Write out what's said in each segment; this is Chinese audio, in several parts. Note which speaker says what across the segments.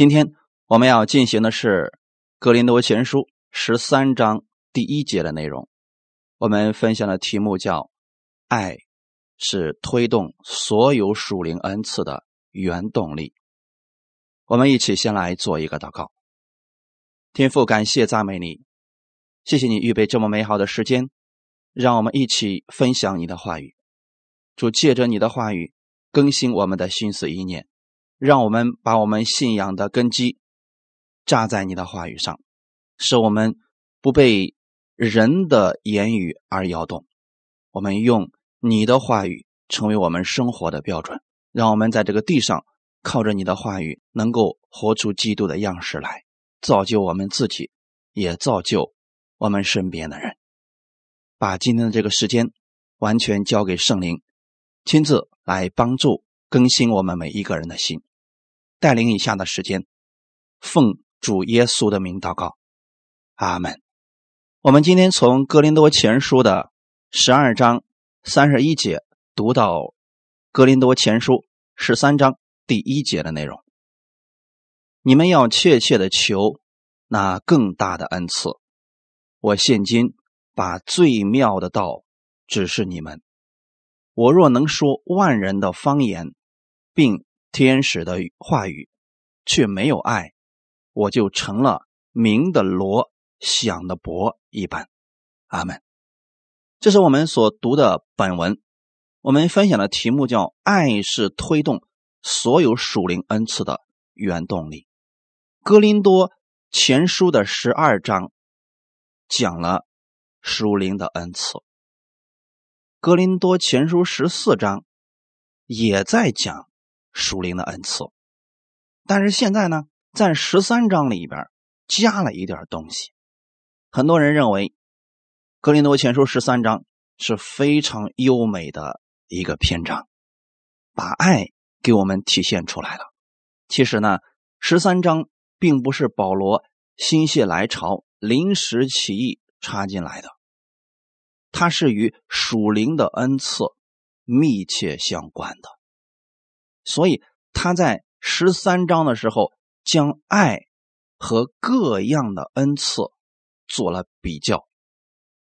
Speaker 1: 今天我们要进行的是《格林多前书》十三章第一节的内容。我们分享的题目叫“爱是推动所有属灵恩赐的原动力”。我们一起先来做一个祷告。天父，感谢赞美你，谢谢你预备这么美好的时间，让我们一起分享你的话语。主借着你的话语更新我们的心思意念。让我们把我们信仰的根基扎在你的话语上，使我们不被人的言语而摇动。我们用你的话语成为我们生活的标准，让我们在这个地上靠着你的话语，能够活出基督的样式来，造就我们自己，也造就我们身边的人。把今天的这个时间完全交给圣灵，亲自来帮助更新我们每一个人的心。带领以下的时间，奉主耶稣的名祷告，阿门。我们今天从哥林多前书的十二章三十一节读到哥林多前书十三章第一节的内容。你们要切切的求那更大的恩赐。我现今把最妙的道指示你们。我若能说万人的方言，并天使的话语却没有爱，我就成了明的罗，响的钹一般。阿门。这是我们所读的本文。我们分享的题目叫“爱是推动所有属灵恩赐的原动力”。哥林多前书的十二章讲了属灵的恩赐，哥林多前书十四章也在讲。属灵的恩赐，但是现在呢，在十三章里边加了一点东西。很多人认为《格林多前书》十三章是非常优美的一个篇章，把爱给我们体现出来了。其实呢，十三章并不是保罗心血来潮临时起意插进来的，它是与属灵的恩赐密切相关的。所以他在十三章的时候，将爱和各样的恩赐做了比较。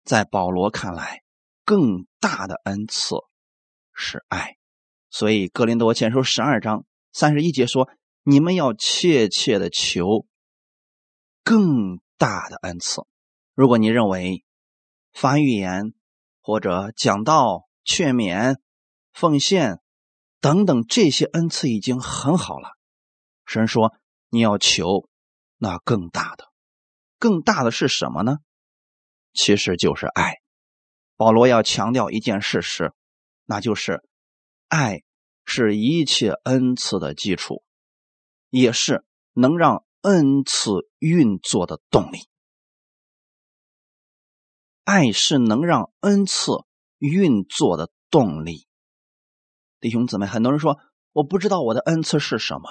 Speaker 1: 在保罗看来，更大的恩赐是爱。所以哥林多前书十二章三十一节说：“你们要切切的求更大的恩赐。如果你认为发预言或者讲道、劝勉、奉献。”等等，这些恩赐已经很好了。神说：“你要求那更大的，更大的是什么呢？其实就是爱。”保罗要强调一件事实，那就是爱是一切恩赐的基础，也是能让恩赐运作的动力。爱是能让恩赐运作的动力。弟兄姊妹，很多人说我不知道我的恩赐是什么。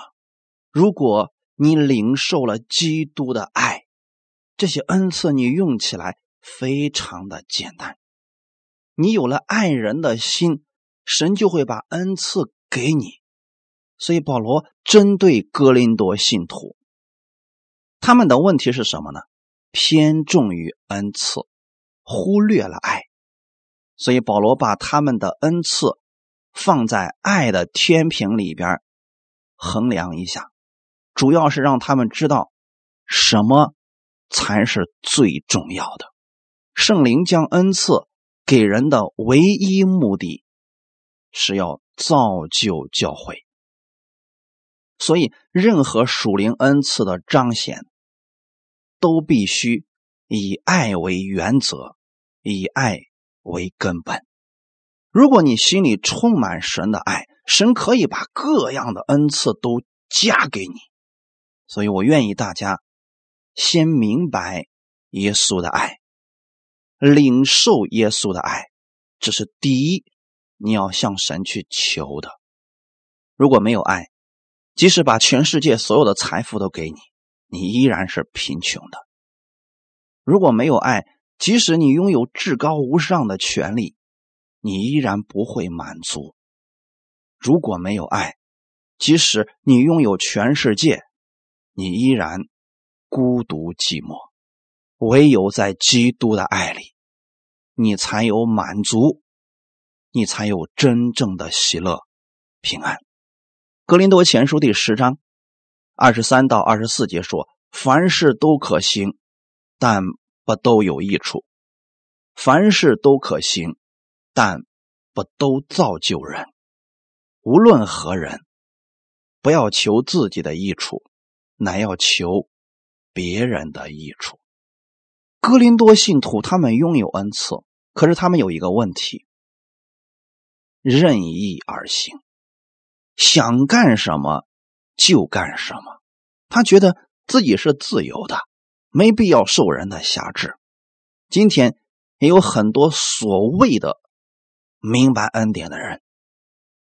Speaker 1: 如果你领受了基督的爱，这些恩赐你用起来非常的简单。你有了爱人的心，神就会把恩赐给你。所以保罗针对哥林多信徒，他们的问题是什么呢？偏重于恩赐，忽略了爱。所以保罗把他们的恩赐。放在爱的天平里边衡量一下，主要是让他们知道什么才是最重要的。圣灵将恩赐给人的唯一目的是要造就教会，所以任何属灵恩赐的彰显都必须以爱为原则，以爱为根本。如果你心里充满神的爱，神可以把各样的恩赐都加给你。所以我愿意大家先明白耶稣的爱，领受耶稣的爱，这是第一你要向神去求的。如果没有爱，即使把全世界所有的财富都给你，你依然是贫穷的。如果没有爱，即使你拥有至高无上的权利。你依然不会满足。如果没有爱，即使你拥有全世界，你依然孤独寂寞。唯有在基督的爱里，你才有满足，你才有真正的喜乐、平安。格林多前书第十章二十三到二十四节说：“凡事都可行，但不都有益处；凡事都可行，但不都造就人。无论何人，不要求自己的益处，乃要求别人的益处。”哥林多信徒他们拥有恩赐，可是他们有一个问题：任意而行，想干什么就干什么。他觉得自己是自由的，没必要受人的辖制。今天也有很多所谓的明白恩典的人，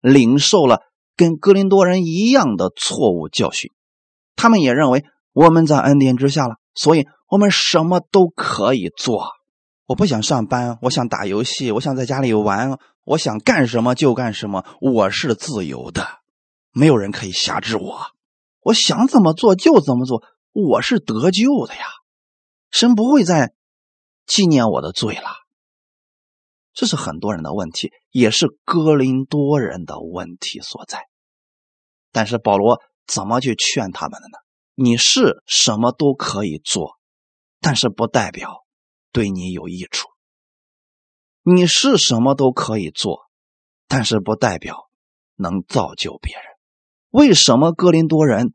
Speaker 1: 领受了跟哥林多人一样的错误教训，他们也认为我们在恩典之下了，所以。我们什么都可以做，我不想上班，我想打游戏，我想在家里玩，我想干什么就干什么，我是自由的，没有人可以辖制我，我想怎么做就怎么做，我是得救的呀，神不会再纪念我的罪了。这是很多人的问题，也是哥林多人的问题所在。但是保罗怎么去劝他们的呢？你是什么都可以做。但是不代表对你有益处。你是什么都可以做，但是不代表能造就别人。为什么哥林多人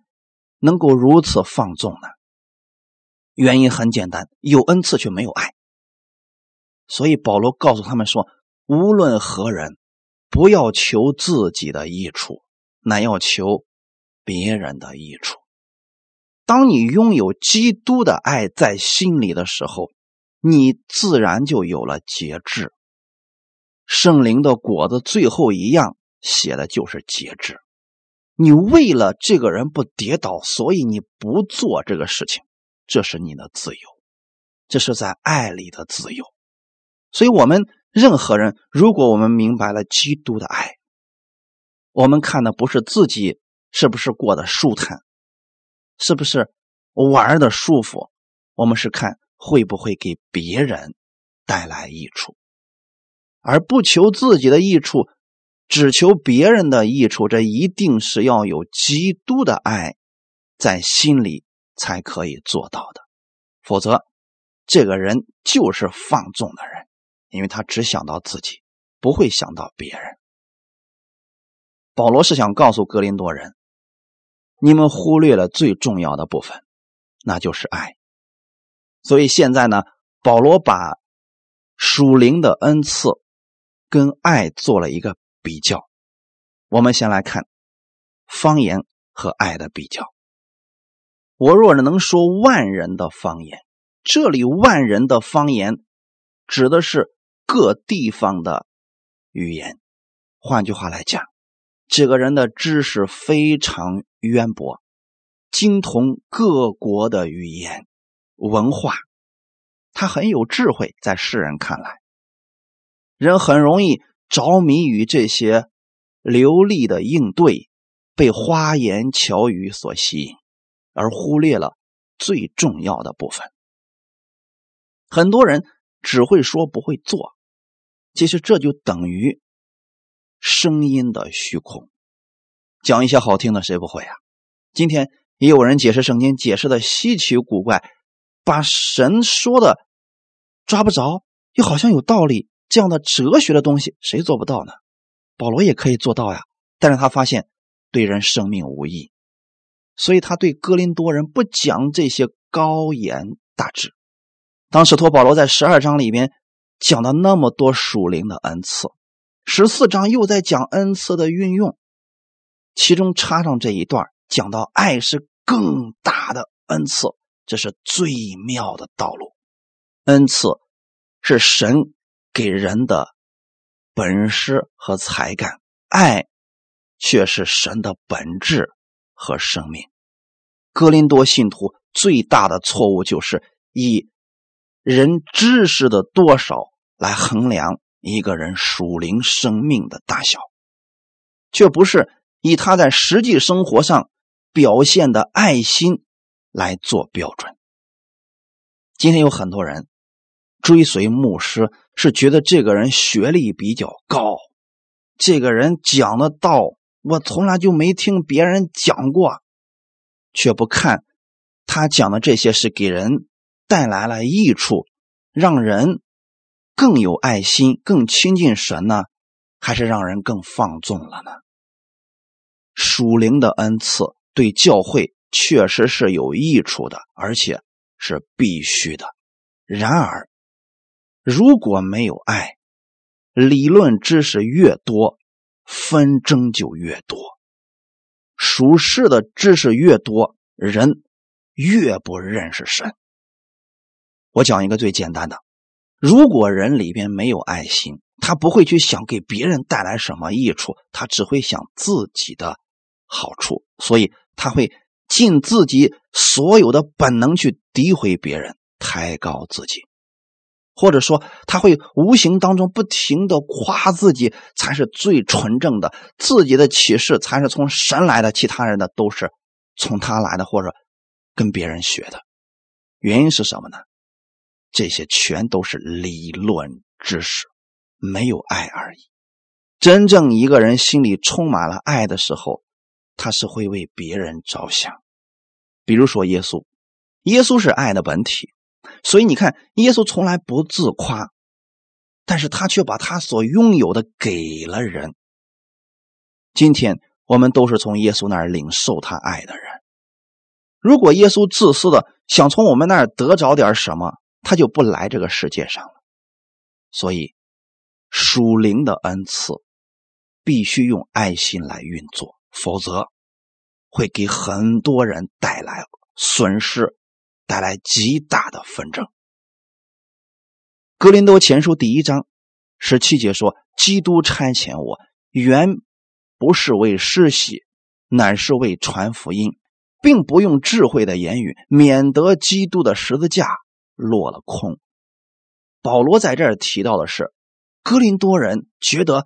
Speaker 1: 能够如此放纵呢？原因很简单，有恩赐却没有爱。所以保罗告诉他们说：无论何人，不要求自己的益处，乃要求别人的益处。当你拥有基督的爱在心里的时候，你自然就有了节制。圣灵的果子最后一样写的就是节制。你为了这个人不跌倒，所以你不做这个事情，这是你的自由，这是在爱里的自由。所以，我们任何人，如果我们明白了基督的爱，我们看的不是自己是不是过得舒坦。是不是玩的舒服？我们是看会不会给别人带来益处，而不求自己的益处，只求别人的益处。这一定是要有基督的爱在心里才可以做到的，否则这个人就是放纵的人，因为他只想到自己，不会想到别人。保罗是想告诉格林多人。你们忽略了最重要的部分，那就是爱。所以现在呢，保罗把属灵的恩赐跟爱做了一个比较。我们先来看方言和爱的比较。我若能说万人的方言，这里万人的方言指的是各地方的语言。换句话来讲，这个人的知识非常。渊博，精通各国的语言文化，他很有智慧。在世人看来，人很容易着迷于这些流利的应对，被花言巧语所吸引，而忽略了最重要的部分。很多人只会说不会做，其实这就等于声音的虚空。讲一些好听的，谁不会啊？今天也有人解释圣经，解释的稀奇古怪，把神说的抓不着，又好像有道理，这样的哲学的东西，谁做不到呢？保罗也可以做到呀，但是他发现对人生命无益，所以他对哥林多人不讲这些高言大志。当使徒保罗在十二章里边讲了那么多属灵的恩赐，十四章又在讲恩赐的运用。其中插上这一段，讲到爱是更大的恩赐，这是最妙的道路。恩赐是神给人的本事和才干，爱却是神的本质和生命。哥林多信徒最大的错误就是以人知识的多少来衡量一个人属灵生命的大小，却不是。以他在实际生活上表现的爱心来做标准。今天有很多人追随牧师，是觉得这个人学历比较高，这个人讲的道我从来就没听别人讲过，却不看他讲的这些是给人带来了益处，让人更有爱心、更亲近神呢，还是让人更放纵了呢？属灵的恩赐对教会确实是有益处的，而且是必须的。然而，如果没有爱，理论知识越多，纷争就越多；属世的知识越多，人越不认识神。我讲一个最简单的：如果人里边没有爱心，他不会去想给别人带来什么益处，他只会想自己的。好处，所以他会尽自己所有的本能去诋毁别人、抬高自己，或者说他会无形当中不停的夸自己才是最纯正的，自己的启示才是从神来的，其他人的都是从他来的，或者跟别人学的。原因是什么呢？这些全都是理论知识，没有爱而已。真正一个人心里充满了爱的时候。他是会为别人着想，比如说耶稣，耶稣是爱的本体，所以你看，耶稣从来不自夸，但是他却把他所拥有的给了人。今天我们都是从耶稣那儿领受他爱的人。如果耶稣自私的想从我们那儿得着点什么，他就不来这个世界上了。所以，属灵的恩赐必须用爱心来运作。否则，会给很多人带来损失，带来极大的纷争。格林多前书第一章十七节说：“基督差遣我，原不是为施洗，乃是为传福音，并不用智慧的言语，免得基督的十字架落了空。”保罗在这儿提到的是，格林多人觉得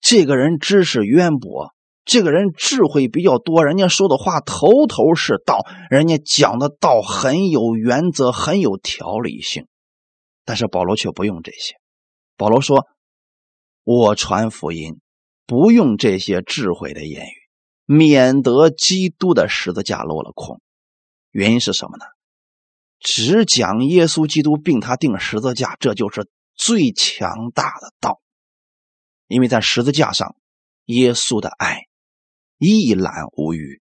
Speaker 1: 这个人知识渊博。这个人智慧比较多，人家说的话头头是道，人家讲的道很有原则，很有条理性。但是保罗却不用这些。保罗说：“我传福音，不用这些智慧的言语，免得基督的十字架落了空。原因是什么呢？只讲耶稣基督，并他定十字架，这就是最强大的道。因为在十字架上，耶稣的爱。”一览无余，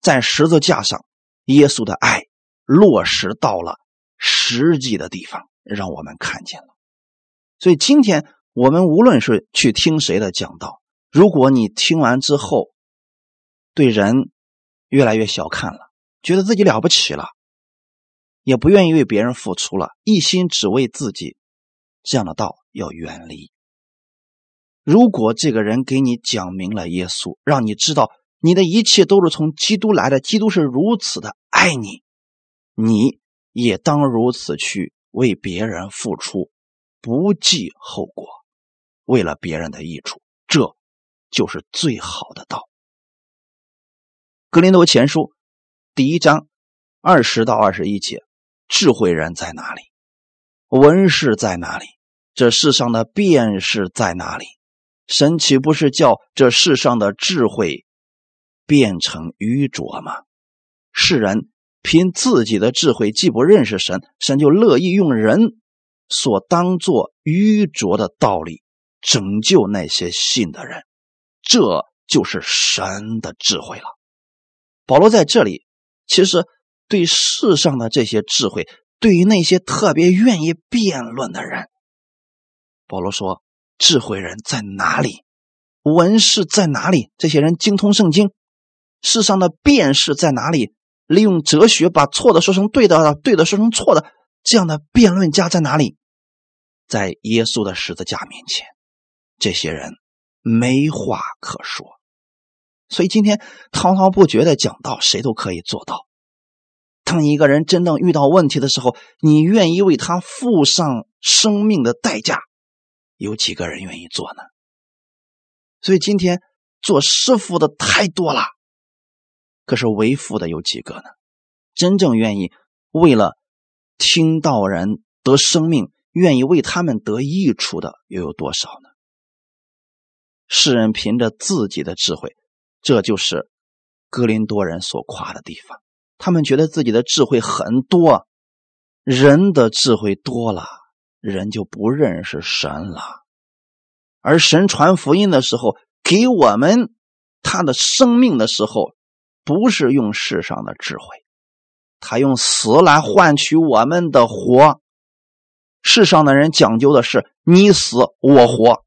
Speaker 1: 在十字架上，耶稣的爱落实到了实际的地方，让我们看见了。所以今天我们无论是去听谁的讲道，如果你听完之后对人越来越小看了，觉得自己了不起了，也不愿意为别人付出了，一心只为自己，这样的道要远离。如果这个人给你讲明了耶稣，让你知道你的一切都是从基督来的，基督是如此的爱你，你也当如此去为别人付出，不计后果，为了别人的益处，这就是最好的道。格林多前书第一章二十到二十一节：智慧人在哪里？文士在哪里？这世上的辩士在哪里？神岂不是叫这世上的智慧变成愚拙吗？世人凭自己的智慧既不认识神，神就乐意用人所当做愚拙的道理拯救那些信的人，这就是神的智慧了。保罗在这里其实对世上的这些智慧，对于那些特别愿意辩论的人，保罗说。智慧人在哪里？文士在哪里？这些人精通圣经。世上的辩士在哪里？利用哲学把错的说成对的，对的说成错的，这样的辩论家在哪里？在耶稣的十字架面前，这些人没话可说。所以今天滔滔不绝的讲道，谁都可以做到。当一个人真正遇到问题的时候，你愿意为他付上生命的代价？有几个人愿意做呢？所以今天做师傅的太多了，可是为父的有几个呢？真正愿意为了听到人得生命，愿意为他们得益处的又有多少呢？世人凭着自己的智慧，这就是格林多人所夸的地方。他们觉得自己的智慧很多，人的智慧多了，人就不认识神了。而神传福音的时候，给我们他的生命的时候，不是用世上的智慧，他用死来换取我们的活。世上的人讲究的是你死我活，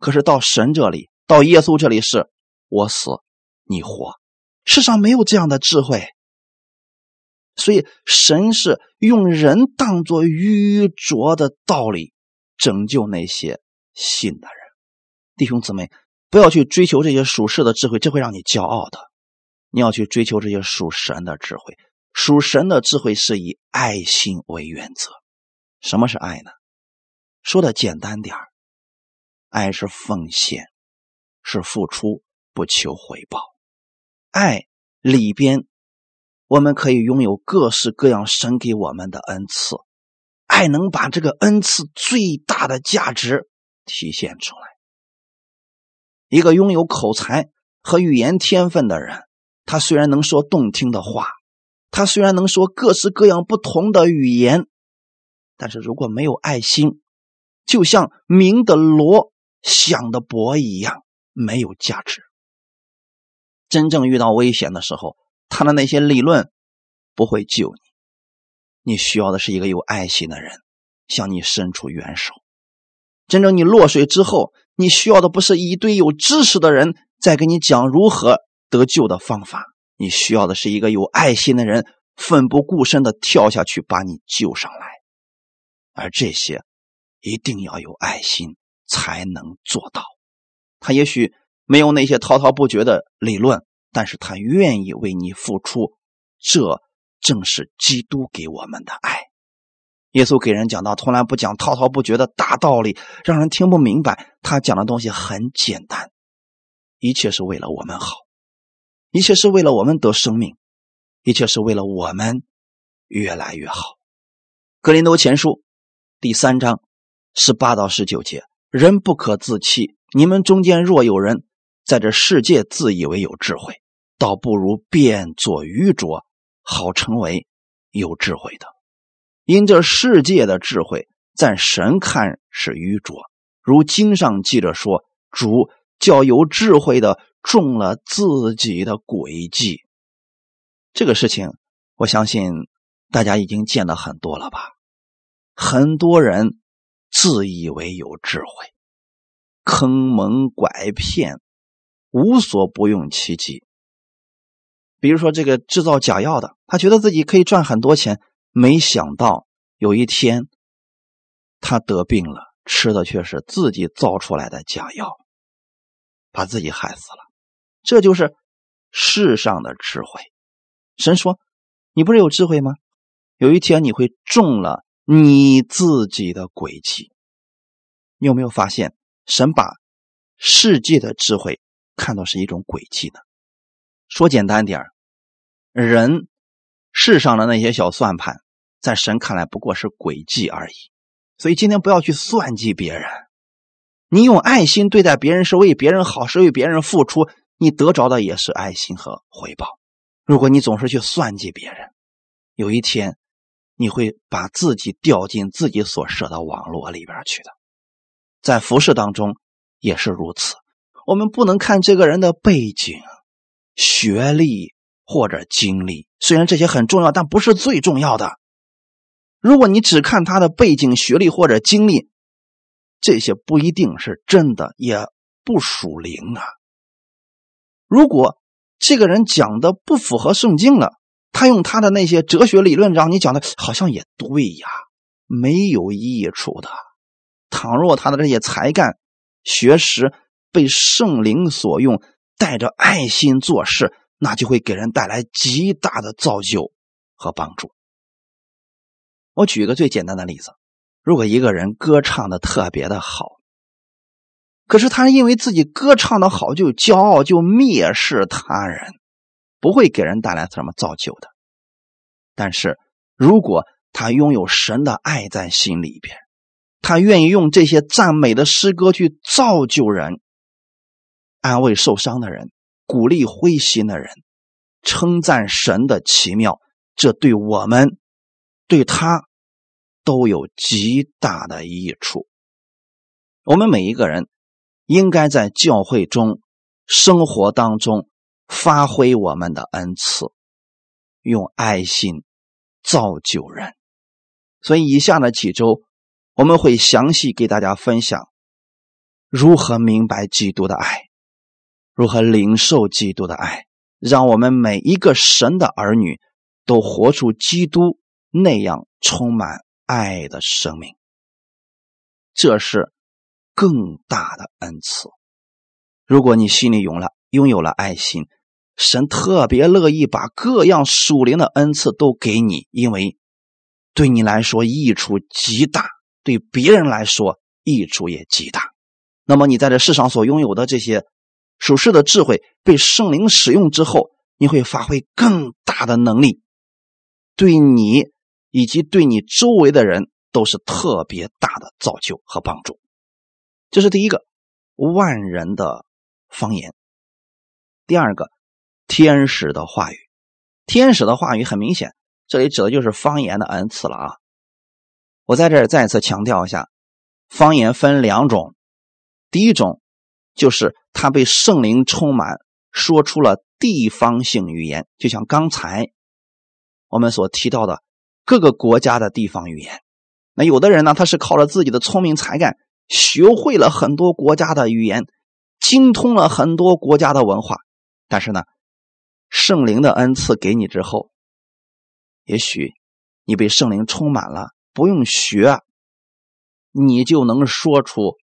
Speaker 1: 可是到神这里，到耶稣这里是我死你活。世上没有这样的智慧。所以，神是用人当作愚拙的道理拯救那些信的人。弟兄姊妹，不要去追求这些属世的智慧，这会让你骄傲的。你要去追求这些属神的智慧。属神的智慧是以爱心为原则。什么是爱呢？说的简单点爱是奉献，是付出，不求回报。爱里边。我们可以拥有各式各样神给我们的恩赐，爱能把这个恩赐最大的价值体现出来。一个拥有口才和语言天分的人，他虽然能说动听的话，他虽然能说各式各样不同的语言，但是如果没有爱心，就像鸣的锣、响的钹一样，没有价值。真正遇到危险的时候。他的那些理论不会救你，你需要的是一个有爱心的人向你伸出援手。真正你落水之后，你需要的不是一堆有知识的人在给你讲如何得救的方法，你需要的是一个有爱心的人奋不顾身的跳下去把你救上来。而这些一定要有爱心才能做到。他也许没有那些滔滔不绝的理论。但是他愿意为你付出，这正是基督给我们的爱。耶稣给人讲道，从来不讲滔滔不绝的大道理，让人听不明白。他讲的东西很简单，一切是为了我们好，一切是为了我们得生命，一切是为了我们越来越好。格林多前书第三章十八到十九节：人不可自欺，你们中间若有人在这世界自以为有智慧。倒不如变作愚拙，好成为有智慧的。因这世界的智慧，在神看是愚拙。如经上记着说：“主叫有智慧的中了自己的诡计。”这个事情，我相信大家已经见得很多了吧？很多人自以为有智慧，坑蒙拐骗，无所不用其极。比如说，这个制造假药的，他觉得自己可以赚很多钱，没想到有一天他得病了，吃的却是自己造出来的假药，把自己害死了。这就是世上的智慧。神说：“你不是有智慧吗？有一天你会中了你自己的诡计。”你有没有发现，神把世界的智慧看作是一种诡计呢？说简单点人世上的那些小算盘，在神看来不过是诡计而已。所以今天不要去算计别人，你用爱心对待别人，是为别人好，是为别人付出，你得着的也是爱心和回报。如果你总是去算计别人，有一天你会把自己掉进自己所设的网络里边去的。在服饰当中也是如此，我们不能看这个人的背景。学历或者经历，虽然这些很重要，但不是最重要的。如果你只看他的背景、学历或者经历，这些不一定是真的，也不属灵啊。如果这个人讲的不符合圣经了，他用他的那些哲学理论让你讲的好像也对呀，没有益处的。倘若他的这些才干、学识被圣灵所用。带着爱心做事，那就会给人带来极大的造就和帮助。我举一个最简单的例子：如果一个人歌唱的特别的好，可是他因为自己歌唱的好就骄傲，就蔑视他人，不会给人带来什么造就的。但是如果他拥有神的爱在心里边，他愿意用这些赞美的诗歌去造就人，安慰受伤的人，鼓励灰心的人，称赞神的奇妙，这对我们，对他都有极大的益处。我们每一个人应该在教会中、生活当中发挥我们的恩赐，用爱心造就人。所以，以下的几周我们会详细给大家分享如何明白基督的爱，如何领受基督的爱，让我们每一个神的儿女都活出基督那样充满爱的生命。这是更大的恩赐。如果你心里有了拥有了爱心，神特别乐意把各样属灵的恩赐都给你，因为。对你来说益处极大，对别人来说益处也极大。那么你在这世上所拥有的这些属世的智慧，被圣灵使用之后，你会发挥更大的能力，对你以及对你周围的人都是特别大的造就和帮助。这是第一个万人的方言。第二个天使的话语，天使的话语很明显。这里指的就是方言的恩赐了啊！我在这儿再次强调一下，方言分两种，第一种就是他被圣灵充满，说出了地方性语言，就像刚才我们所提到的各个国家的地方语言。那有的人呢，他是靠着自己的聪明才干，学会了很多国家的语言，精通了很多国家的文化，但是呢，圣灵的恩赐给你之后。也许你被圣灵充满了，不用学，你就能说出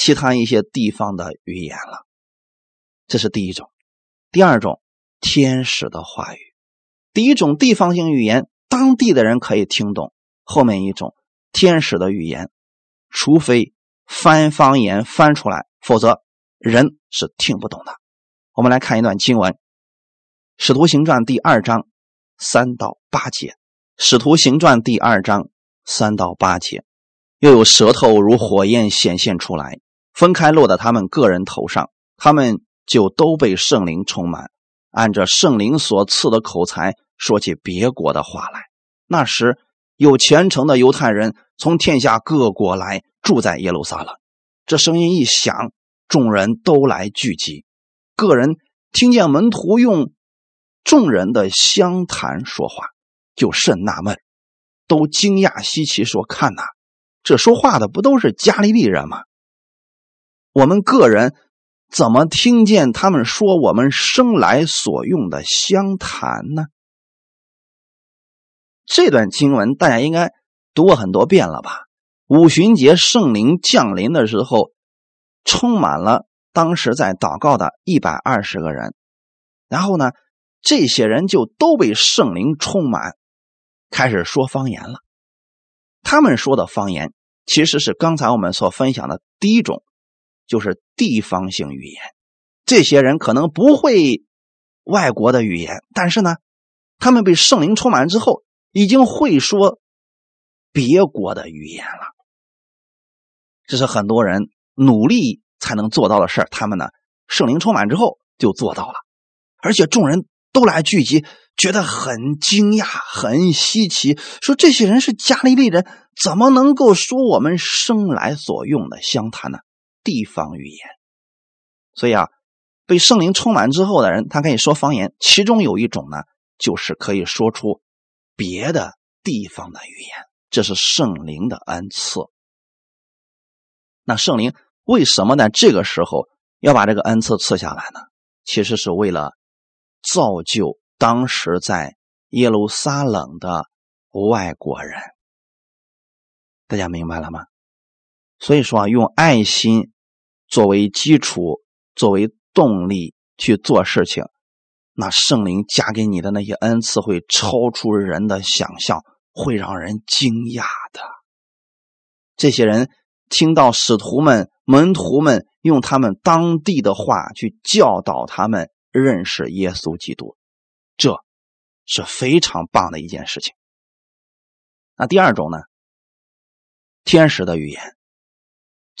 Speaker 1: 其他一些地方的语言了。这是第一种。第二种，天使的话语。第一种地方性语言，当地的人可以听懂；后面一种天使的语言，除非翻方言翻出来，否则人是听不懂的。我们来看一段经文，《使徒行传》第二章。三到八节，《使徒行传》第二章三到八节，又有舌头如火焰显现出来，分开落在他们个人头上，他们就都被圣灵充满，按着圣灵所赐的口才说起别国的话来。那时有虔诚的犹太人从天下各国来住在耶路撒冷，这声音一响，众人都来聚集，个人听见门徒用。众人的相谈说话，就甚纳闷，都惊讶稀奇，说：“看呐，这说话的不都是加利利人吗？我们个人怎么听见他们说我们生来所用的相谈呢？”这段经文大家应该读过很多遍了吧？五旬节圣灵降临的时候，充满了当时在祷告的一百二十个人，然后呢？这些人就都被圣灵充满，开始说方言了。他们说的方言其实是刚才我们所分享的第一种，就是地方性语言。这些人可能不会外国的语言，但是呢，他们被圣灵充满之后，已经会说别国的语言了。这是很多人努力才能做到的事他们呢，圣灵充满之后就做到了，而且众人。都来聚集，觉得很惊讶、很稀奇，说这些人是加利利人，怎么能够说我们生来所用的相谈呢？地方语言。所以啊，被圣灵充满之后的人，他可以说方言，其中有一种呢，就是可以说出别的地方的语言，这是圣灵的恩赐。那圣灵为什么在这个时候要把这个恩赐赐下来呢？其实是为了。造就当时在耶路撒冷的外国人，大家明白了吗？所以说啊，用爱心作为基础、作为动力去做事情，那圣灵加给你的那些恩赐会超出人的想象，会让人惊讶的。这些人听到使徒们、门徒们用他们当地的话去教导他们。认识耶稣基督，这是非常棒的一件事情。那第二种呢？天使的语言，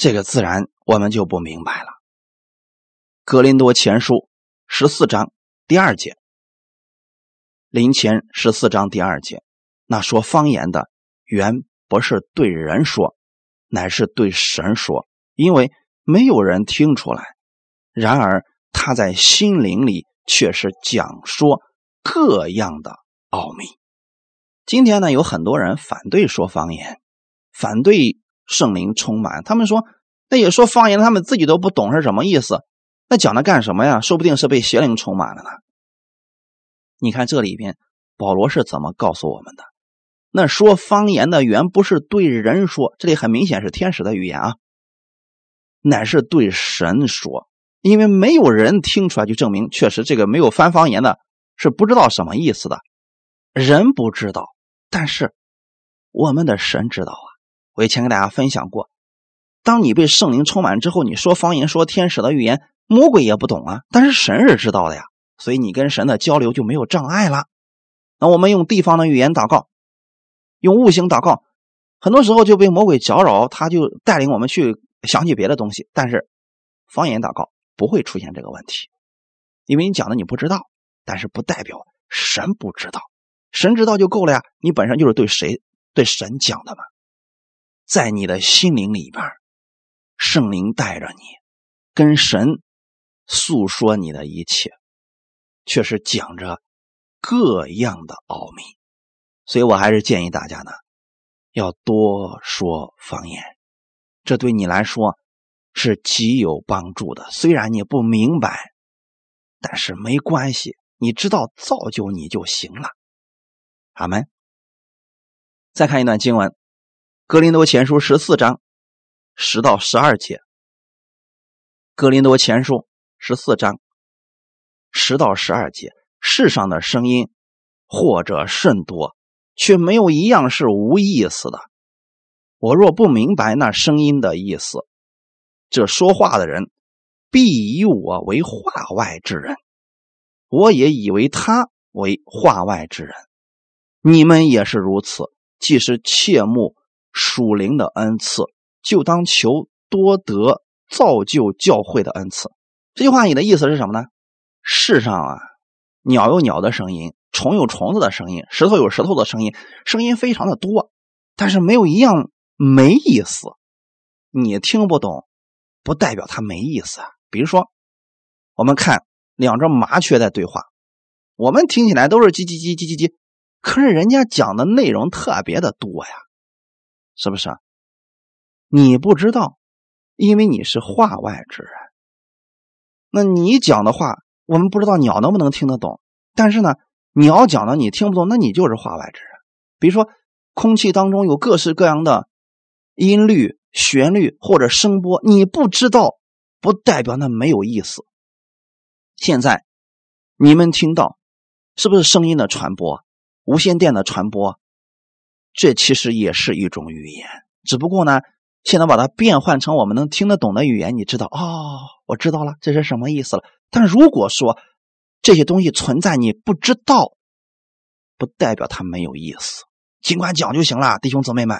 Speaker 1: 这个自然我们就不明白了。格林多前书十四章第二节，林前十四章第二节，那说方言的原不是对人说，乃是对神说，因为没有人听出来。然而他在心灵里却是讲说各样的奥秘。今天呢，有很多人反对说方言。反对圣灵充满，他们说那也说方言，他们自己都不懂是什么意思，那讲它干什么呀？说不定是被邪灵充满了呢。你看这里边保罗是怎么告诉我们的？那说方言的原不是对人说，这里很明显是天使的语言啊，乃是对神说，因为没有人听出来，就证明确实这个没有翻方言的是不知道什么意思的，人不知道，但是我们的神知道啊。我以前跟大家分享过，当你被圣灵充满之后，你说方言、说天使的语言，魔鬼也不懂啊，但是神是知道的呀，所以你跟神的交流就没有障碍了。那我们用地方的语言祷告，用悟性祷告，很多时候就被魔鬼搅扰，他就带领我们去想起别的东西。但是方言祷告不会出现这个问题，因为你讲的你不知道，但是不代表神不知道，神知道就够了呀。你本身就是对谁对神讲的嘛。在你的心灵里边，圣灵带着你，跟神诉说你的一切，却是讲着各样的奥秘。所以我还是建议大家呢，要多说方言，这对你来说是极有帮助的。虽然你不明白，但是没关系，你知道造就你就行了。阿门。再看一段经文。格林多前书十四章十到十二节。格林多前书十四章十到十二节，世上的声音或者甚多，却没有一样是无意思的。我若不明白那声音的意思，这说话的人必以我为话外之人，我也以为他为话外之人。你们也是如此，既是切慕。属灵的恩赐，就当求多得造就教会的恩赐。这句话你的意思是什么呢？世上啊，鸟有鸟的声音，虫有虫子的声音，石头有石头的声音，声音非常的多，但是没有一样没意思。你听不懂，不代表它没意思啊。比如说，我们看两只麻雀在对话，我们听起来都是叽叽叽叽叽叽，可是人家讲的内容特别的多呀。是不是？你不知道，因为你是话外之人。那你讲的话，我们不知道鸟能不能听得懂。但是呢，鸟讲的你听不懂，那你就是话外之人。比如说，空气当中有各式各样的音律、旋律或者声波，你不知道，不代表那没有意思。现在你们听到，是不是声音的传播、无线电的传播？这其实也是一种语言，只不过呢，现在把它变换成我们能听得懂的语言，你知道哦，我知道了，这是什么意思了。但如果说这些东西存在，你不知道，不代表它没有意思，尽管讲就行了，弟兄姊妹们，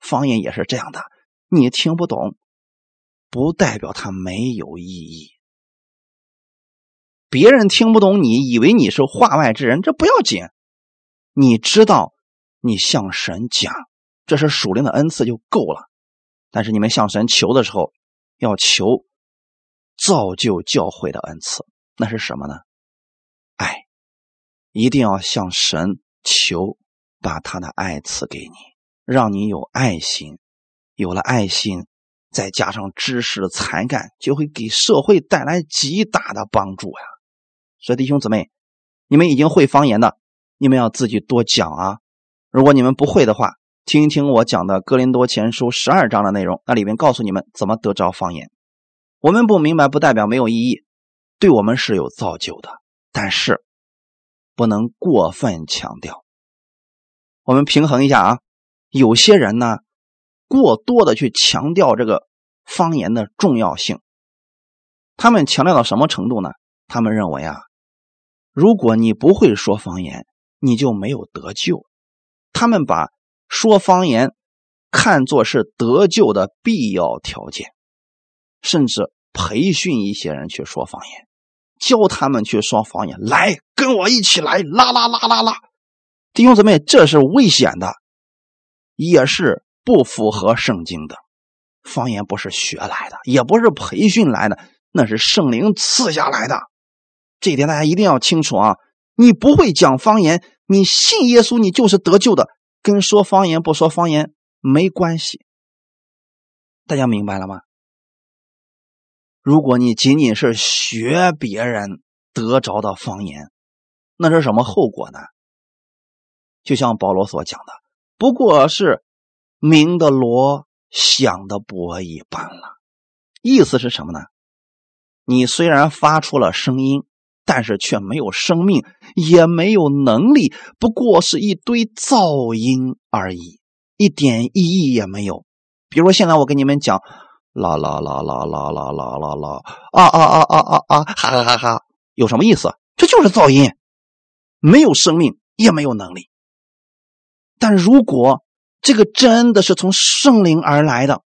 Speaker 1: 方言也是这样的，你听不懂，不代表它没有意义。别人听不懂，你以为你是话外之人，这不要紧，你知道。你向神讲，这是属灵的恩赐就够了。但是你们向神求的时候，要求造就教会的恩赐，那是什么呢？爱，一定要向神求，把他的爱赐给你，让你有爱心。有了爱心，再加上知识的才干，就会给社会带来极大的帮助呀。所以弟兄姊妹，你们已经会方言的，你们要自己多讲啊。如果你们不会的话，听一听我讲的《哥林多前书》十二章的内容，那里面告诉你们怎么得着方言。我们不明白，不代表没有意义，对我们是有造就的，但是不能过分强调。我们平衡一下啊，有些人呢，过多的去强调这个方言的重要性，他们强调到什么程度呢？他们认为啊，如果你不会说方言，你就没有得救。他们把说方言看作是得救的必要条件，甚至培训一些人去说方言，教他们去说方言。来，跟我一起来，啦啦啦啦啦！弟兄姊妹，这是危险的，也是不符合圣经的。方言不是学来的，也不是培训来的，那是圣灵赐下来的。这一点大家一定要清楚啊！你不会讲方言，你信耶稣，你就是得救的，跟说方言不说方言没关系。大家明白了吗？如果你仅仅是学别人得着的方言，那是什么后果呢？就像保罗所讲的，不过是明的锣。响的钹一般了，意思是什么呢？你虽然发出了声音，但是却没有生命，也没有能力，不过是一堆噪音而已，一点意义也没有。比如现在我跟你们讲，啦啦啦啦啦啦啦啦啦，啊啊啊啊啊啊，哈哈哈哈，有什么意思？这就是噪音，没有生命，也没有能力。但如果这个真的是从圣灵而来的，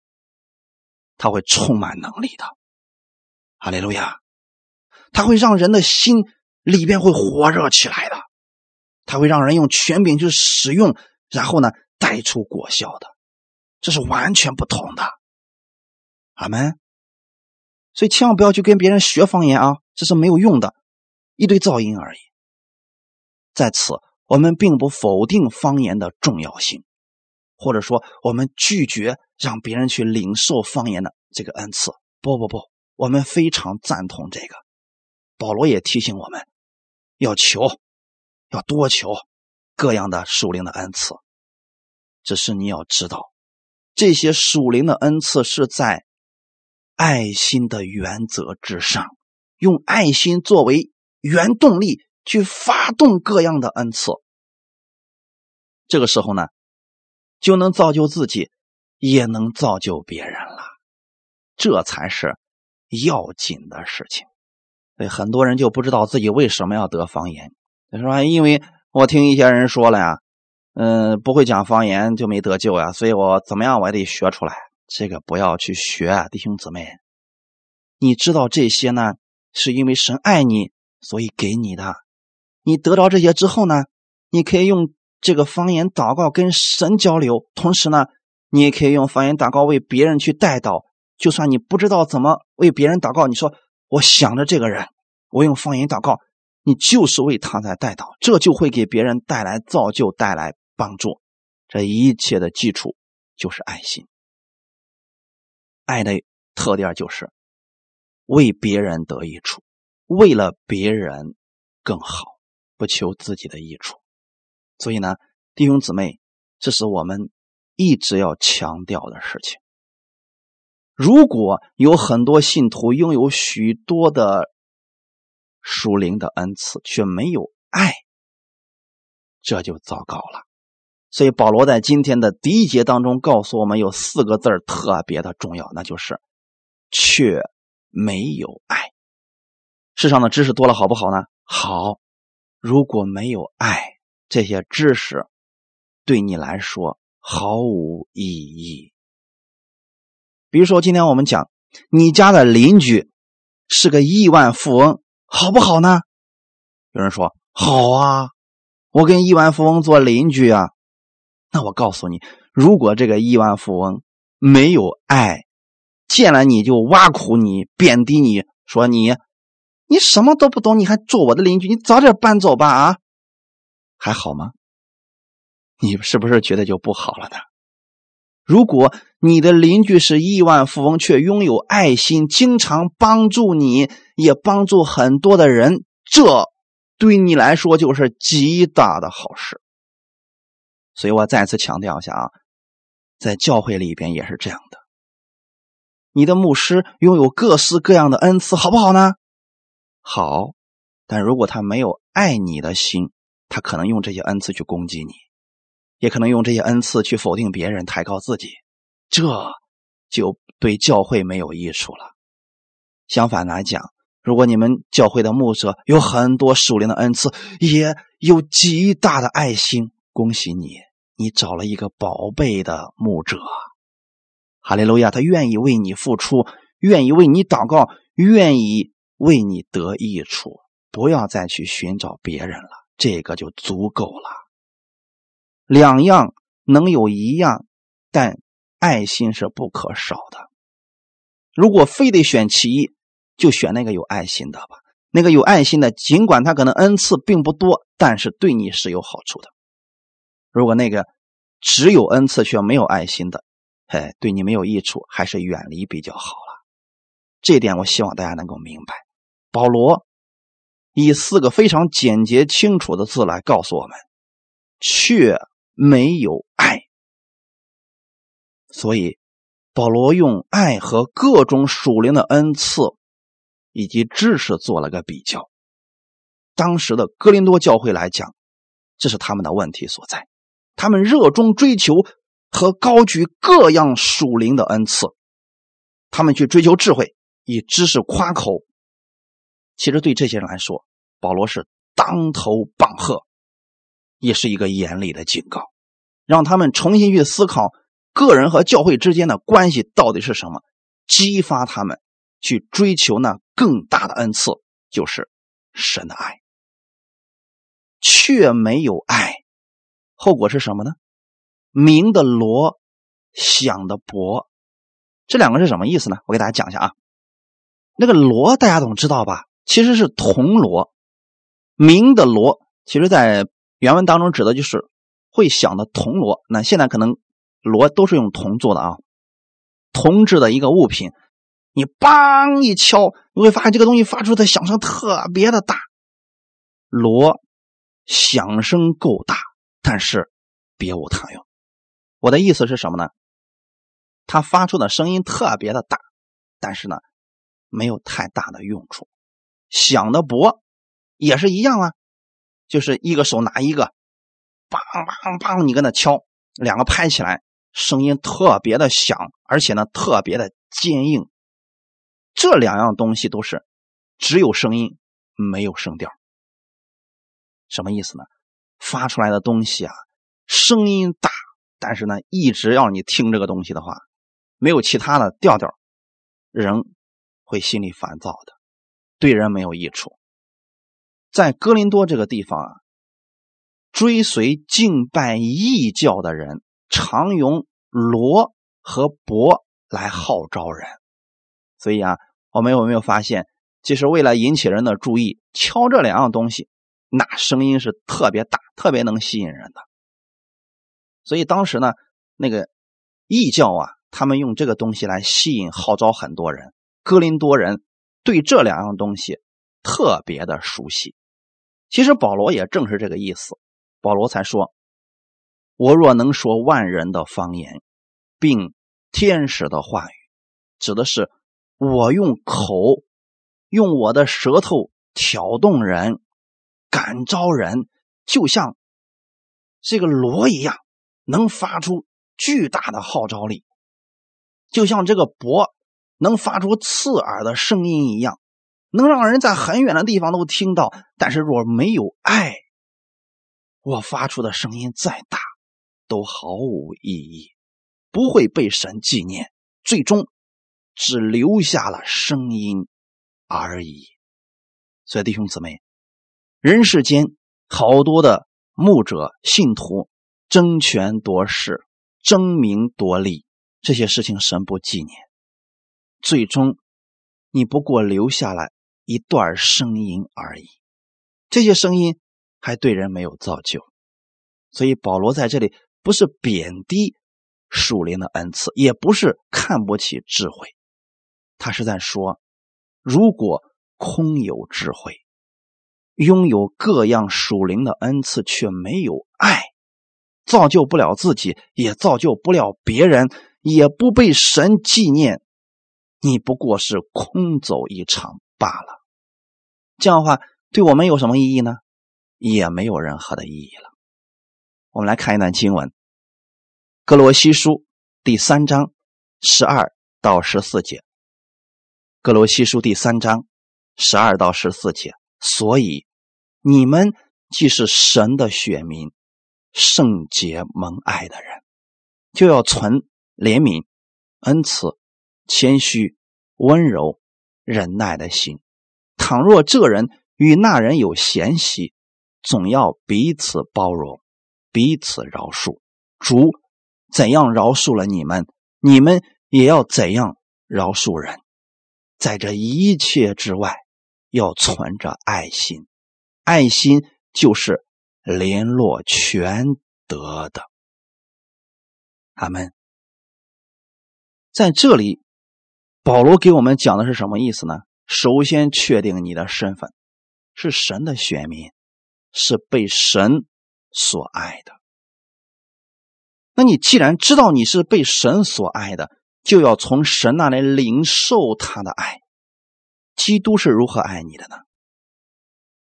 Speaker 1: 他会充满能力的，哈利路亚！它会让人的心里边会火热起来的，它会让人用权柄去使用，然后呢带出果效的，这是完全不同的。阿门。所以千万不要去跟别人学方言啊，这是没有用的，一堆噪音而已。在此，我们并不否定方言的重要性。或者说，我们拒绝让别人去领受方言的这个恩赐。不不不，我们非常赞同这个。保罗也提醒我们，要求，要多求各样的属灵的恩赐。只是你要知道，这些属灵的恩赐是在爱心的原则之上，用爱心作为原动力去发动各样的恩赐。这个时候呢？就能造就自己，也能造就别人了，这才是要紧的事情。所以很多人就不知道自己为什么要得方言。他说：“因为我听一些人说了呀，嗯，不会讲方言就没得救呀，所以我怎么样我也得学出来。这个不要去学，弟兄姊妹，你知道这些呢，是因为神爱你，所以给你的。你得到这些之后呢，你可以用。”这个方言祷告跟神交流，同时呢，你也可以用方言祷告为别人去带祷。就算你不知道怎么为别人祷告，你说我想着这个人，我用方言祷告，你就是为他在带祷，这就会给别人带来造就，带来帮助。这一切的基础就是爱心。爱的特点就是为别人得益处，为了别人更好，不求自己的益处。所以呢，弟兄姊妹，这是我们一直要强调的事情。如果有很多信徒拥有许多的属灵的恩赐，却没有爱，这就糟糕了。所以保罗在今天的第一节当中告诉我们，有四个字特别的重要，那就是“却没有爱”。世上的知识多了好不好呢？好，如果没有爱。这些知识对你来说毫无意义。比如说，今天我们讲你家的邻居是个亿万富翁，好不好呢？有人说好啊，我跟亿万富翁做邻居啊。那我告诉你，如果这个亿万富翁没有爱，见了你就挖苦你、贬低你，说你你什么都不懂，你还做我的邻居？你早点搬走吧！啊！还好吗？你是不是觉得就不好了呢？如果你的邻居是亿万富翁，却拥有爱心，经常帮助你，也帮助很多的人，这对你来说就是极大的好事。所以我再次强调一下啊，在教会里边也是这样的。你的牧师拥有各式各样的恩赐，好不好呢？好，但如果他没有爱你的心，他可能用这些恩赐去攻击你，也可能用这些恩赐去否定别人、抬高自己，这就对教会没有益处了。相反来讲，如果你们教会的牧者有很多属灵的恩赐，也有极大的爱心，恭喜你，你找了一个宝贝的牧者。哈利路亚，他愿意为你付出，愿意为你祷告，愿意为你得益处。不要再去寻找别人了，这个就足够了。两样能有一样，但爱心是不可少的。如果非得选其一，就选那个有爱心的吧。那个有爱心的，尽管他可能恩赐并不多，但是对你是有好处的。如果那个只有恩赐却没有爱心的，哎，对你没有益处，还是远离比较好了。这点我希望大家能够明白。保罗以四个非常简洁清楚的字来告诉我们，却没有爱。所以保罗用爱和各种属灵的恩赐。以及知识做了个比较，当时的哥林多教会来讲，这是他们的问题所在。他们热衷追求和高举各样属灵的恩赐，他们去追求智慧，以知识夸口。其实对这些人来说，保罗是当头棒喝，也是一个严厉的警告，让他们重新去思考个人和教会之间的关系到底是什么，激发他们。去追求那更大的恩赐，就是神的爱，却没有爱，后果是什么呢？明的罗，想的博，这两个是什么意思呢？我给大家讲一下啊。那个罗大家总知道吧？其实是铜锣，明的罗，其实在原文当中指的就是会响的铜锣。那现在可能锣都是用铜做的啊，铜制的一个物品。你梆一敲，你会发现这个东西发出的响声特别的大。锣响声够大，但是别无他用。我的意思是什么呢？它发出的声音特别的大，但是呢，没有太大的用处。响的薄也是一样啊，就是一个手拿一个，梆梆梆，你跟那敲，两个拍起来，声音特别的响，而且呢，特别的坚硬。这两样东西都是只有声音没有声调，什么意思呢？发出来的东西啊，声音大，但是呢，一直要你听这个东西的话，没有其他的调调，人会心里烦躁的，对人没有益处。在哥林多这个地方啊，追随敬拜异教的人常用锣和钹来号召人。所以啊，我们有没有发现，就是为了引起人的注意，敲这两样东西，那声音是特别大，特别能吸引人的。所以当时呢，那个异教啊，他们用这个东西来吸引、号召很多人。哥林多人对这两样东西特别的熟悉。其实保罗也正是这个意思，保罗才说：“我若能说万人的方言，并天使的话语，指的是。”我用口，用我的舌头挑动人，感召人，就像这个锣一样，能发出巨大的号召力；就像这个钹能发出刺耳的声音一样，能让人在很远的地方都听到。但是若没有爱，我发出的声音再大，都毫无意义，不会被神纪念。最终。只留下了声音而已。所以弟兄姊妹，人世间好多的牧者信徒争权夺势、争名夺利，这些事情神不纪念。最终，你不过留下来一段声音而已。这些声音还对人没有造就。所以保罗在这里不是贬低属灵的恩赐，也不是看不起智慧。他是在说，如果空有智慧，拥有各样属灵的恩赐，却没有爱，造就不了自己，也造就不了别人，也不被神纪念，你不过是空走一场罢了。这样的话，对我们有什么意义呢？也没有任何的意义了。我们来看一段经文，《格罗西书》第三章十二到十四节。格罗西书第三章十二到十四节，所以你们既是神的选民，圣洁蒙爱的人，就要存怜悯、恩慈、谦虚、温柔、忍耐的心。倘若这人与那人有嫌隙，总要彼此包容，彼此饶恕。主怎样饶恕了你们，你们也要怎样饶恕人。在这一切之外，要存着爱心。爱心就是联络全德的。阿门。在这里，保罗给我们讲的是什么意思呢？首先确定你的身份是神的选民，是被神所爱的。那你既然知道你是被神所爱的，就要从神那里领受他的爱。基督是如何爱你的呢？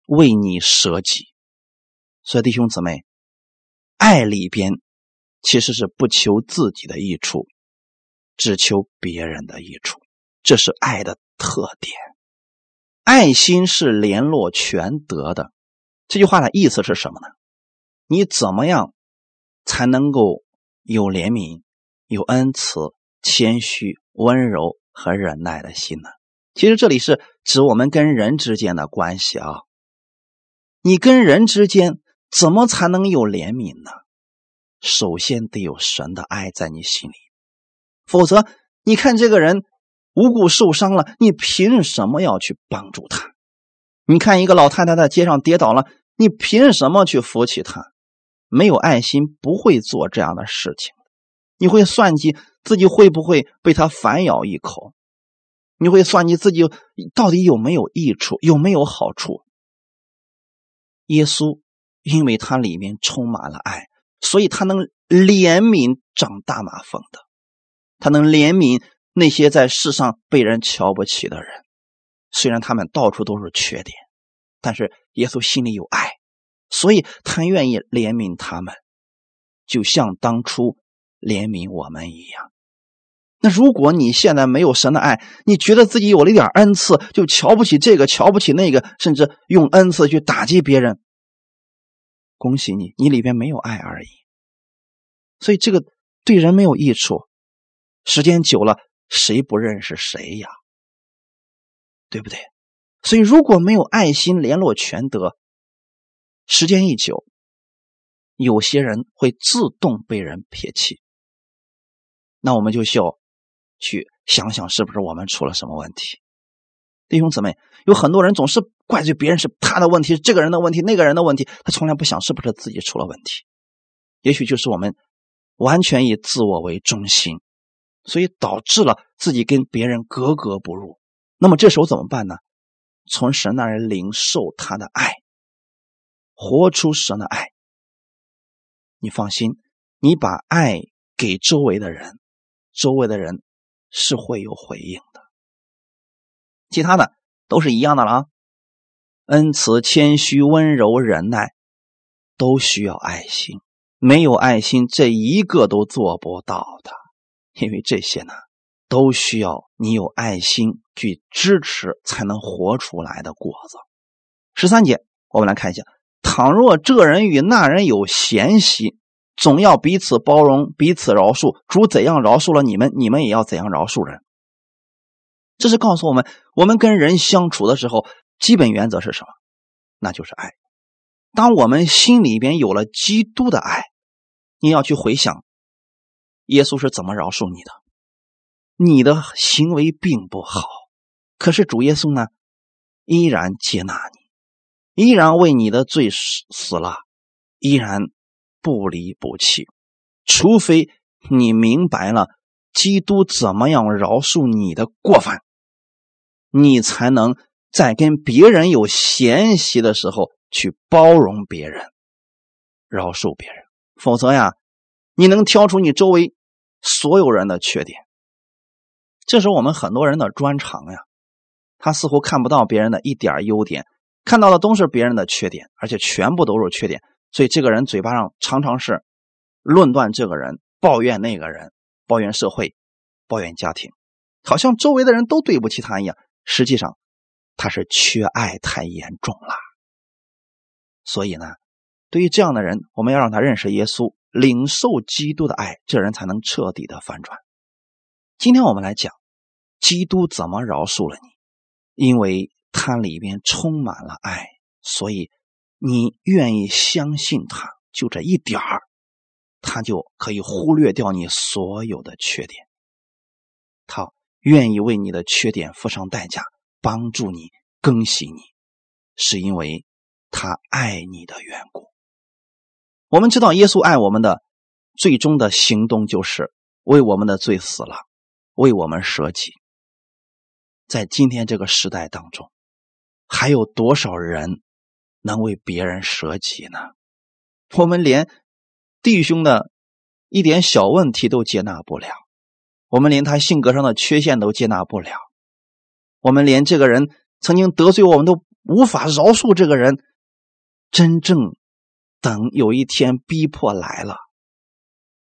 Speaker 1: 为你舍己。所以弟兄姊妹，爱里边其实是不求自己的益处，只求别人的益处，这是爱的特点。爱心是联络全德的。这句话的意思是什么呢？你怎么样才能够有怜悯、有恩慈、谦虚、温柔和忍耐的心呢？其实这里是指我们跟人之间的关系啊。你跟人之间怎么才能有怜悯呢？首先得有神的爱在你心里，否则你看这个人。无辜受伤了，你凭什么要去帮助他？你看一个老太太在街上跌倒了，你凭什么去扶起她？没有爱心不会做这样的事情。你会算计自己会不会被他反咬一口？你会算计自己到底有没有益处，有没有好处？耶稣因为他里面充满了爱，所以他能怜悯长大马蜂的，他能怜悯。那些在世上被人瞧不起的人，虽然他们到处都是缺点，但是耶稣心里有爱，所以他愿意怜悯他们，就像当初怜悯我们一样。那如果你现在没有神的爱，你觉得自己有了一点恩赐，就瞧不起这个，瞧不起那个，甚至用恩赐去打击别人，恭喜你，你里边没有爱而已。所以这个对人没有益处，时间久了。谁不认识谁呀？对不对？所以如果没有爱心联络全德，时间一久，有些人会自动被人撇弃。那我们就需要去想想，是不是我们出了什么问题？弟兄姊妹，有很多人总是怪罪别人，是他的问题，是这个人的问题，那个人的问题，他从来不想是不是自己出了问题。也许就是我们完全以自我为中心。所以导致了自己跟别人格格不入。那么这时候怎么办呢？从神那儿领受他的爱，活出神的爱。你放心，你把爱给周围的人，周围的人是会有回应的。其他的都是一样的了啊。恩慈、谦虚、温柔、忍耐，都需要爱心。没有爱心，这一个都做不到的。因为这些呢，都需要你有爱心去支持，才能活出来的果子。十三节，我们来看一下：倘若这人与那人有嫌隙，总要彼此包容，彼此饶恕。主怎样饶恕了你们，你们也要怎样饶恕人。这是告诉我们，我们跟人相处的时候，基本原则是什么？那就是爱。当我们心里边有了基督的爱，你要去回想。耶稣是怎么饶恕你的？你的行为并不好，可是主耶稣呢，依然接纳你，依然为你的罪死死了，依然不离不弃。除非你明白了基督怎么样饶恕你的过犯，你才能在跟别人有嫌隙的时候去包容别人，饶恕别人。否则呀，你能挑出你周围。所有人的缺点，这是我们很多人的专长呀。他似乎看不到别人的一点优点，看到的都是别人的缺点，而且全部都是缺点。所以这个人嘴巴上常常是论断这个人，抱怨那个人，抱怨社会，抱怨家庭，好像周围的人都对不起他一样。实际上，他是缺爱太严重了。所以呢，对于这样的人，我们要让他认识耶稣，领受基督的爱，这人才能彻底的反转。今天我们来讲，基督怎么饶恕了你？因为他里面充满了爱，所以你愿意相信他，就这一点儿，他就可以忽略掉你所有的缺点。他愿意为你的缺点付上代价，帮助你更新你，是因为他爱你的缘故。我们知道，耶稣爱我们的最终的行动就是为我们的罪死了，为我们舍己。在今天这个时代当中，还有多少人能为别人舍己呢？我们连弟兄的一点小问题都接纳不了，我们连他性格上的缺陷都接纳不了，我们连这个人曾经得罪我们都无法饶恕这个人。真正等有一天逼迫来了，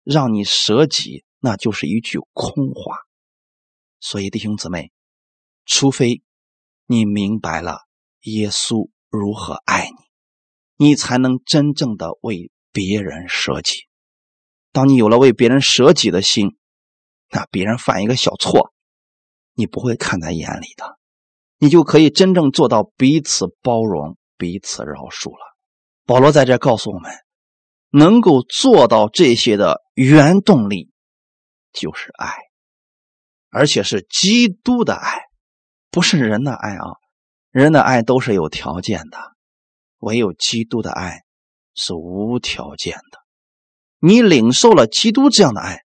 Speaker 1: 让你舍己，那就是一句空话。所以，弟兄姊妹。除非你明白了耶稣如何爱你，你才能真正的为别人舍己。当你有了为别人舍己的心，那别人犯一个小错，你不会看在眼里的，你就可以真正做到彼此包容、彼此饶恕了。保罗在这告诉我们，能够做到这些的原动力就是爱，而且是基督的爱。不是人的爱啊，人的爱都是有条件的，唯有基督的爱是无条件的。你领受了基督这样的爱，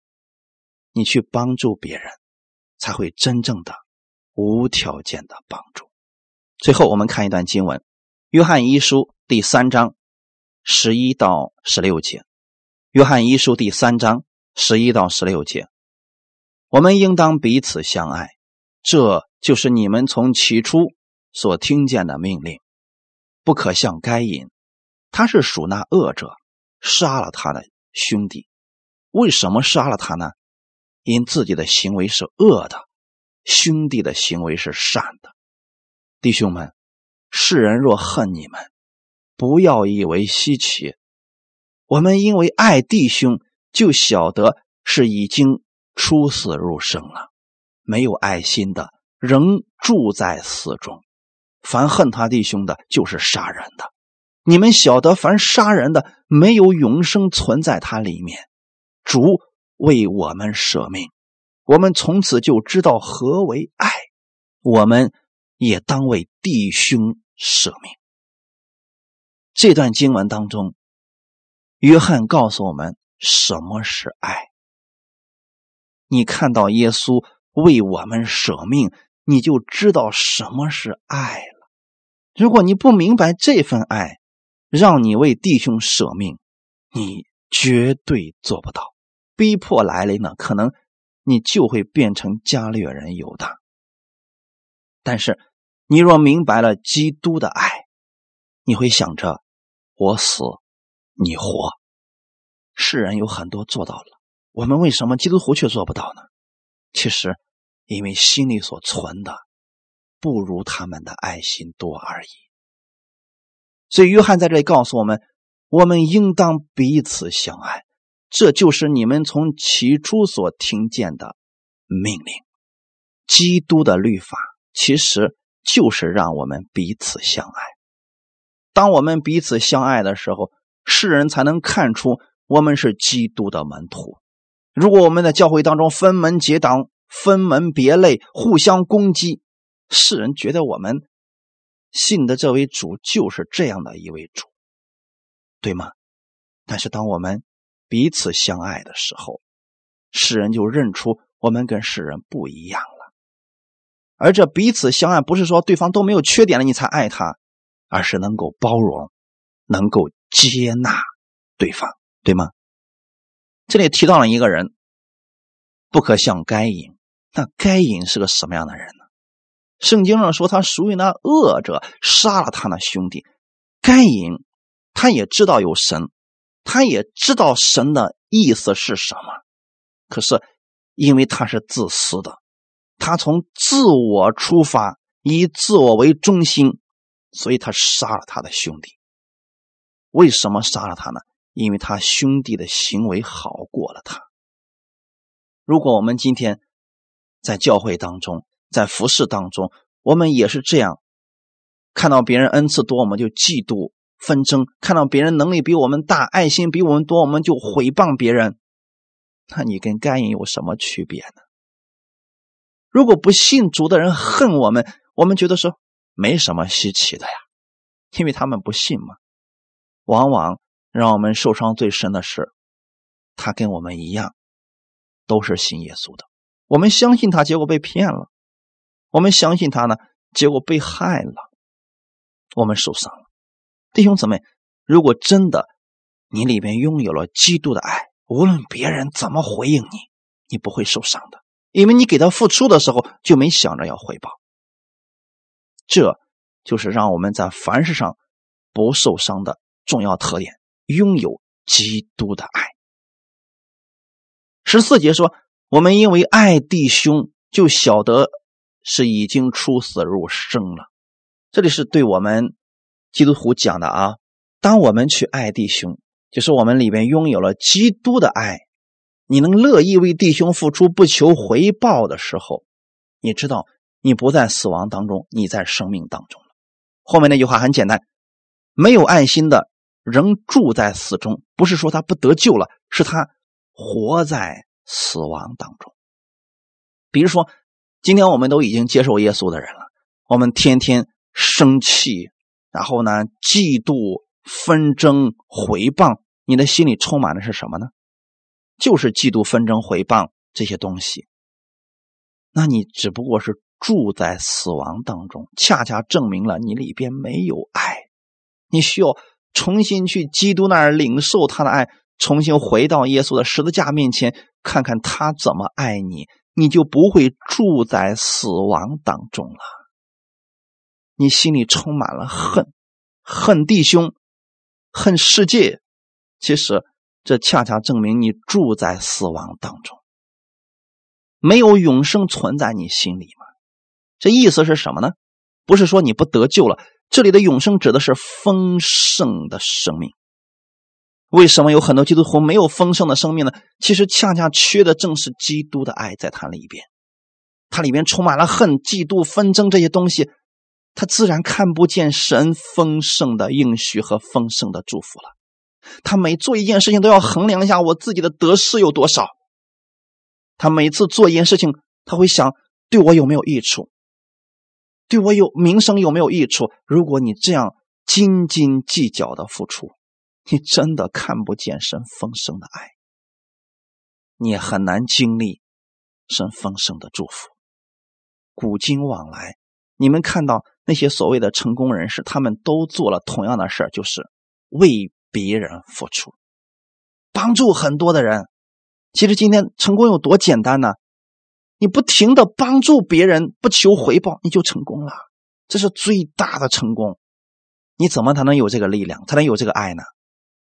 Speaker 1: 你去帮助别人，才会真正的无条件的帮助。最后，我们看一段经文，《约翰一书》第三章十一到十六节，《约翰一书》第三章十一到十六节，我们应当彼此相爱，这。就是你们从起初所听见的命令，不可像该隐，他是属那恶者，杀了他的兄弟。为什么杀了他呢？因自己的行为是恶的，兄弟的行为是善的。弟兄们，世人若恨你们，不要以为稀奇。我们因为爱弟兄，就晓得是已经出死入生了。没有爱心的。仍住在死中，凡恨他弟兄的，就是杀人的。你们晓得，凡杀人的，没有永生存在他里面。主为我们舍命，我们从此就知道何为爱。我们也当为弟兄舍命。这段经文当中，约翰告诉我们什么是爱。你看到耶稣为我们舍命。你就知道什么是爱了。如果你不明白这份爱，让你为弟兄舍命，你绝对做不到。逼迫来了呢，可能你就会变成加略人犹大。但是，你若明白了基督的爱，你会想着我死，你活。世人有很多做到了，我们为什么基督徒却做不到呢？其实。因为心里所存的不如他们的爱心多而已，所以约翰在这里告诉我们：我们应当彼此相爱，这就是你们从起初所听见的命令。基督的律法其实就是让我们彼此相爱。当我们彼此相爱的时候，世人才能看出我们是基督的门徒。如果我们在教会当中分门结党，分门别类，互相攻击，世人觉得我们信的这位主就是这样的一位主，对吗？但是当我们彼此相爱的时候，世人就认出我们跟世人不一样了。而这彼此相爱，不是说对方都没有缺点了你才爱他，而是能够包容，能够接纳对方，对吗？这里提到了一个人，不可像该隐。那该隐是个什么样的人呢？圣经上说他属于那恶者，杀了他那兄弟。该隐他也知道有神，他也知道神的意思是什么，可是因为他是自私的，他从自我出发，以自我为中心，所以他杀了他的兄弟。为什么杀了他呢？因为他兄弟的行为好过了他。如果我们今天在教会当中，在服侍当中，我们也是这样，看到别人恩赐多，我们就嫉妒纷争；看到别人能力比我们大，爱心比我们多，我们就毁谤别人。那你跟该隐有什么区别呢？如果不信主的人恨我们，我们觉得说没什么稀奇的呀，因为他们不信嘛。往往让我们受伤最深的是，他跟我们一样，都是信耶稣的。我们相信他，结果被骗了；我们相信他呢，结果被害了。我们受伤了。弟兄姊妹，如果真的你里边拥有了基督的爱，无论别人怎么回应你，你不会受伤的。因为你给他付出的时候就没想着要回报，这就是让我们在凡事上不受伤的重要特点。拥有基督的爱。十四节说：“我们因为爱弟兄，就晓得是已经出死入生了。”这里是对我们基督徒讲的啊。当我们去爱弟兄，就是我们里边拥有了基督的爱。你能乐意为弟兄付出不求回报的时候，你知道你不在死亡当中，你在生命当中。后面那句话很简单：没有爱心的仍住在死中，不是说他不得救了，是他活在死亡当中。比如说，今天我们都已经接受耶稣的人了，我们天天生气，然后呢，嫉妒、纷争、回谤，你的心里充满的是什么呢？就是嫉妒、纷争、回谤这些东西，那你只不过是住在死亡当中，恰恰证明了你里边没有爱。你需要重新去基督那儿领受他的爱，重新回到耶稣的十字架面前，看看他怎么爱你，你就不会住在死亡当中了。你心里充满了恨，恨弟兄，恨世界，其实。这恰恰证明你住在死亡当中，没有永生存在你心里？这意思是什么呢？不是说你不得救了，这里的永生指的是丰盛的生命。为什么有很多基督徒没有丰盛的生命呢？其实恰恰缺的正是基督的爱在他里边，他里边充满了恨、嫉妒、纷争这些东西，他自然看不见神丰盛的应许和丰盛的祝福了。他每做一件事情都要衡量一下我自己的得失有多少。他每次做一件事情，他会想对我有没有益处，对我有名声有没有益处。如果你这样斤斤计较的付出，你真的看不见神丰盛的爱，你也很难经历神丰盛的祝福。古今往来，你们看到那些所谓的成功人士，他们都做了同样的事就是为。别人付出，帮助很多的人。其实今天成功有多简单呢？你不停的帮助别人，不求回报，你就成功了。这是最大的成功。你怎么才能有这个力量，才能有这个爱呢？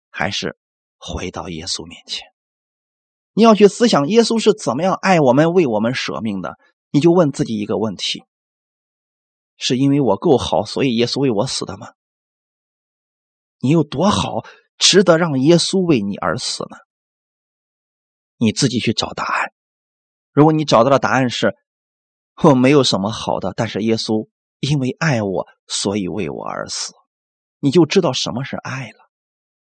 Speaker 1: 还是回到耶稣面前。你要去思想耶稣是怎么样爱我们、为我们舍命的。你就问自己一个问题：是因为我够好，所以耶稣为我死的吗？你有多好，值得让耶稣为你而死呢？你自己去找答案。如果你找到的答案是我没有什么好的，但是耶稣因为爱我，所以为我而死，你就知道什么是爱了。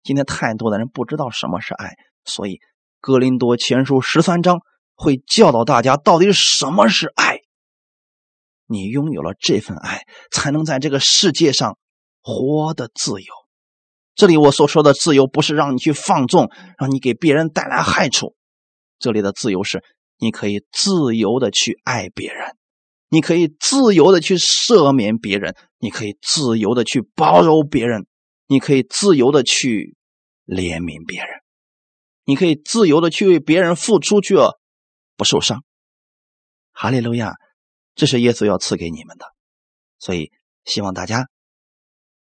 Speaker 1: 今天太多的人不知道什么是爱，所以《哥林多前书》十三章会教导大家到底什么是爱。你拥有了这份爱，才能在这个世界上活得自由。这里我所说的自由，不是让你去放纵，让你给别人带来害处。这里的自由是，你可以自由的去爱别人，你可以自由的去赦免别人，你可以自由的去包容别人，你可以自由的去怜悯别人，你可以自由的去为别人付出，去不受伤。哈利路亚，这是耶稣要赐给你们的，所以希望大家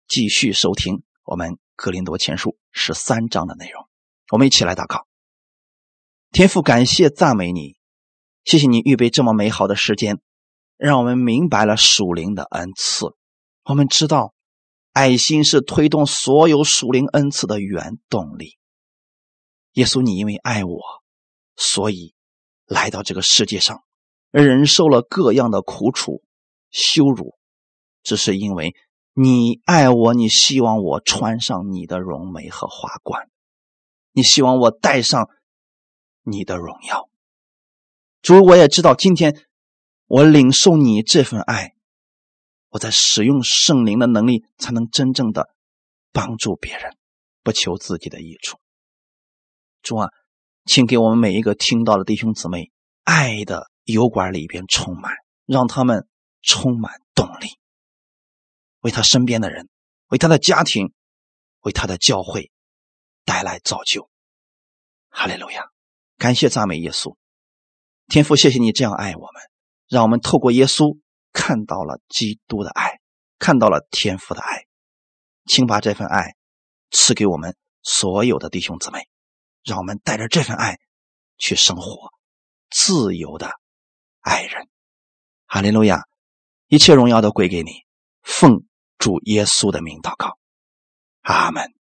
Speaker 1: 继续收听我们。格林多前书十三章的内容，我们一起来祷告。天父，感谢赞美你，谢谢你预备这么美好的时间，让我们明白了属灵的恩赐。我们知道，爱心是推动所有属灵恩赐的原动力。耶稣，你因为爱我，所以来到这个世界上，忍受了各样的苦楚、羞辱，只是因为你爱我，你希望我穿上你的荣美和华冠，你希望我带上你的荣耀。主，我也知道今天我领受你这份爱，我在使用圣灵的能力，才能真正的帮助别人，不求自己的益处。主啊，请给我们每一个听到的弟兄姊妹，爱的油管里边充满，让他们充满动力，为他身边的人，为他的家庭，为他的教会带来造就。哈利路亚！感谢赞美耶稣，天父，谢谢你这样爱我们，让我们透过耶稣看到了基督的爱，看到了天父的爱，请把这份爱赐给我们所有的弟兄姊妹。让我们带着这份爱去生活，自由的爱人。哈利路亚！一切荣耀都归给你，奉主耶稣的名祷告，阿门。